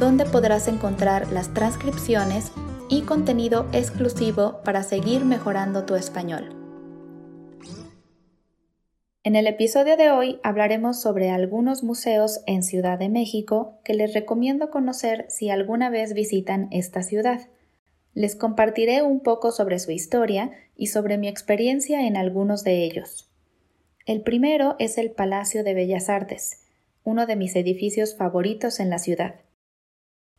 donde podrás encontrar las transcripciones y contenido exclusivo para seguir mejorando tu español. En el episodio de hoy hablaremos sobre algunos museos en Ciudad de México que les recomiendo conocer si alguna vez visitan esta ciudad. Les compartiré un poco sobre su historia y sobre mi experiencia en algunos de ellos. El primero es el Palacio de Bellas Artes, uno de mis edificios favoritos en la ciudad.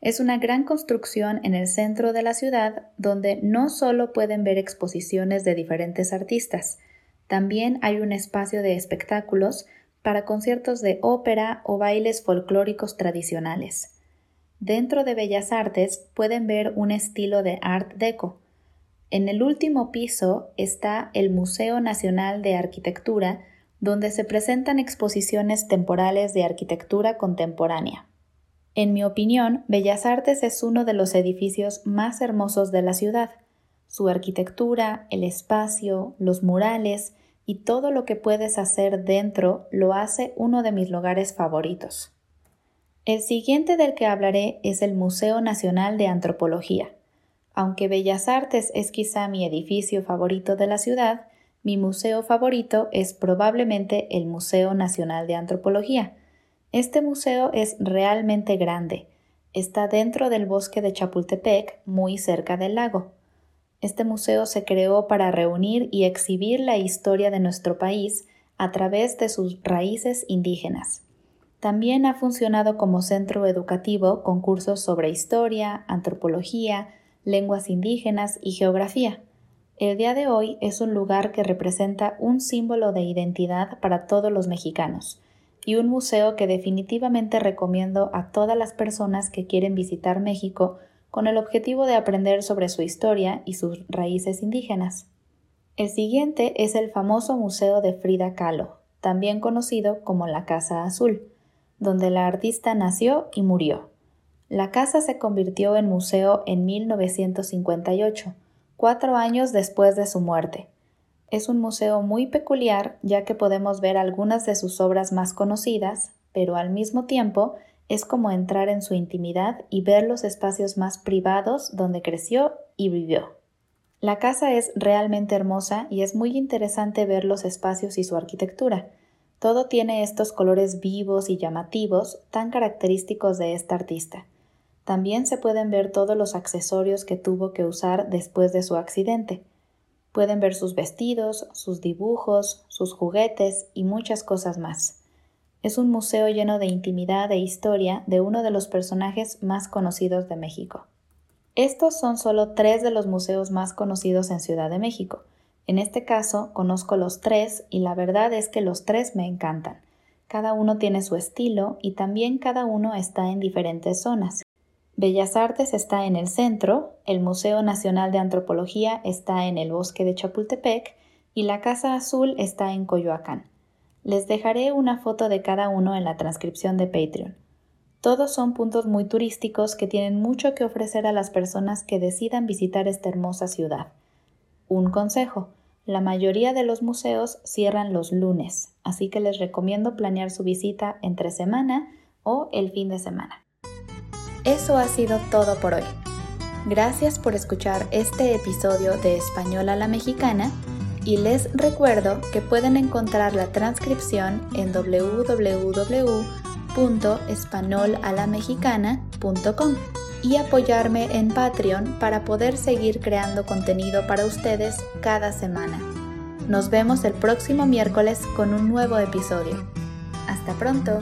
Es una gran construcción en el centro de la ciudad donde no solo pueden ver exposiciones de diferentes artistas, también hay un espacio de espectáculos para conciertos de ópera o bailes folclóricos tradicionales. Dentro de Bellas Artes pueden ver un estilo de Art Deco. En el último piso está el Museo Nacional de Arquitectura, donde se presentan exposiciones temporales de arquitectura contemporánea. En mi opinión, Bellas Artes es uno de los edificios más hermosos de la ciudad. Su arquitectura, el espacio, los murales y todo lo que puedes hacer dentro lo hace uno de mis lugares favoritos. El siguiente del que hablaré es el Museo Nacional de Antropología. Aunque Bellas Artes es quizá mi edificio favorito de la ciudad, mi museo favorito es probablemente el Museo Nacional de Antropología, este museo es realmente grande. Está dentro del bosque de Chapultepec, muy cerca del lago. Este museo se creó para reunir y exhibir la historia de nuestro país a través de sus raíces indígenas. También ha funcionado como centro educativo con cursos sobre historia, antropología, lenguas indígenas y geografía. El día de hoy es un lugar que representa un símbolo de identidad para todos los mexicanos y un museo que definitivamente recomiendo a todas las personas que quieren visitar México con el objetivo de aprender sobre su historia y sus raíces indígenas. El siguiente es el famoso Museo de Frida Kahlo, también conocido como la Casa Azul, donde la artista nació y murió. La casa se convirtió en museo en 1958, cuatro años después de su muerte, es un museo muy peculiar ya que podemos ver algunas de sus obras más conocidas, pero al mismo tiempo es como entrar en su intimidad y ver los espacios más privados donde creció y vivió. La casa es realmente hermosa y es muy interesante ver los espacios y su arquitectura. Todo tiene estos colores vivos y llamativos tan característicos de esta artista. También se pueden ver todos los accesorios que tuvo que usar después de su accidente. Pueden ver sus vestidos, sus dibujos, sus juguetes y muchas cosas más. Es un museo lleno de intimidad e historia de uno de los personajes más conocidos de México. Estos son solo tres de los museos más conocidos en Ciudad de México. En este caso, conozco los tres y la verdad es que los tres me encantan. Cada uno tiene su estilo y también cada uno está en diferentes zonas. Bellas Artes está en el centro, el Museo Nacional de Antropología está en el bosque de Chapultepec y la Casa Azul está en Coyoacán. Les dejaré una foto de cada uno en la transcripción de Patreon. Todos son puntos muy turísticos que tienen mucho que ofrecer a las personas que decidan visitar esta hermosa ciudad. Un consejo, la mayoría de los museos cierran los lunes, así que les recomiendo planear su visita entre semana o el fin de semana. Eso ha sido todo por hoy. Gracias por escuchar este episodio de Español a la Mexicana y les recuerdo que pueden encontrar la transcripción en www.españolalamexicana.com y apoyarme en Patreon para poder seguir creando contenido para ustedes cada semana. Nos vemos el próximo miércoles con un nuevo episodio. Hasta pronto.